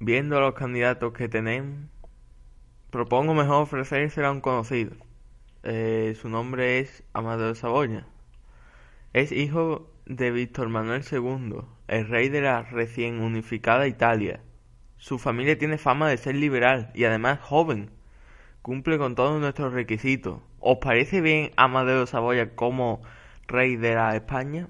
viendo los candidatos que tenemos, propongo mejor ofrecérsela a un conocido. Eh, su nombre es Amadeo Saboya. Es hijo de Víctor Manuel II, el rey de la recién unificada Italia. Su familia tiene fama de ser liberal y además joven. Cumple con todos nuestros requisitos. ¿Os parece bien Amadeo Saboya como rey de la España?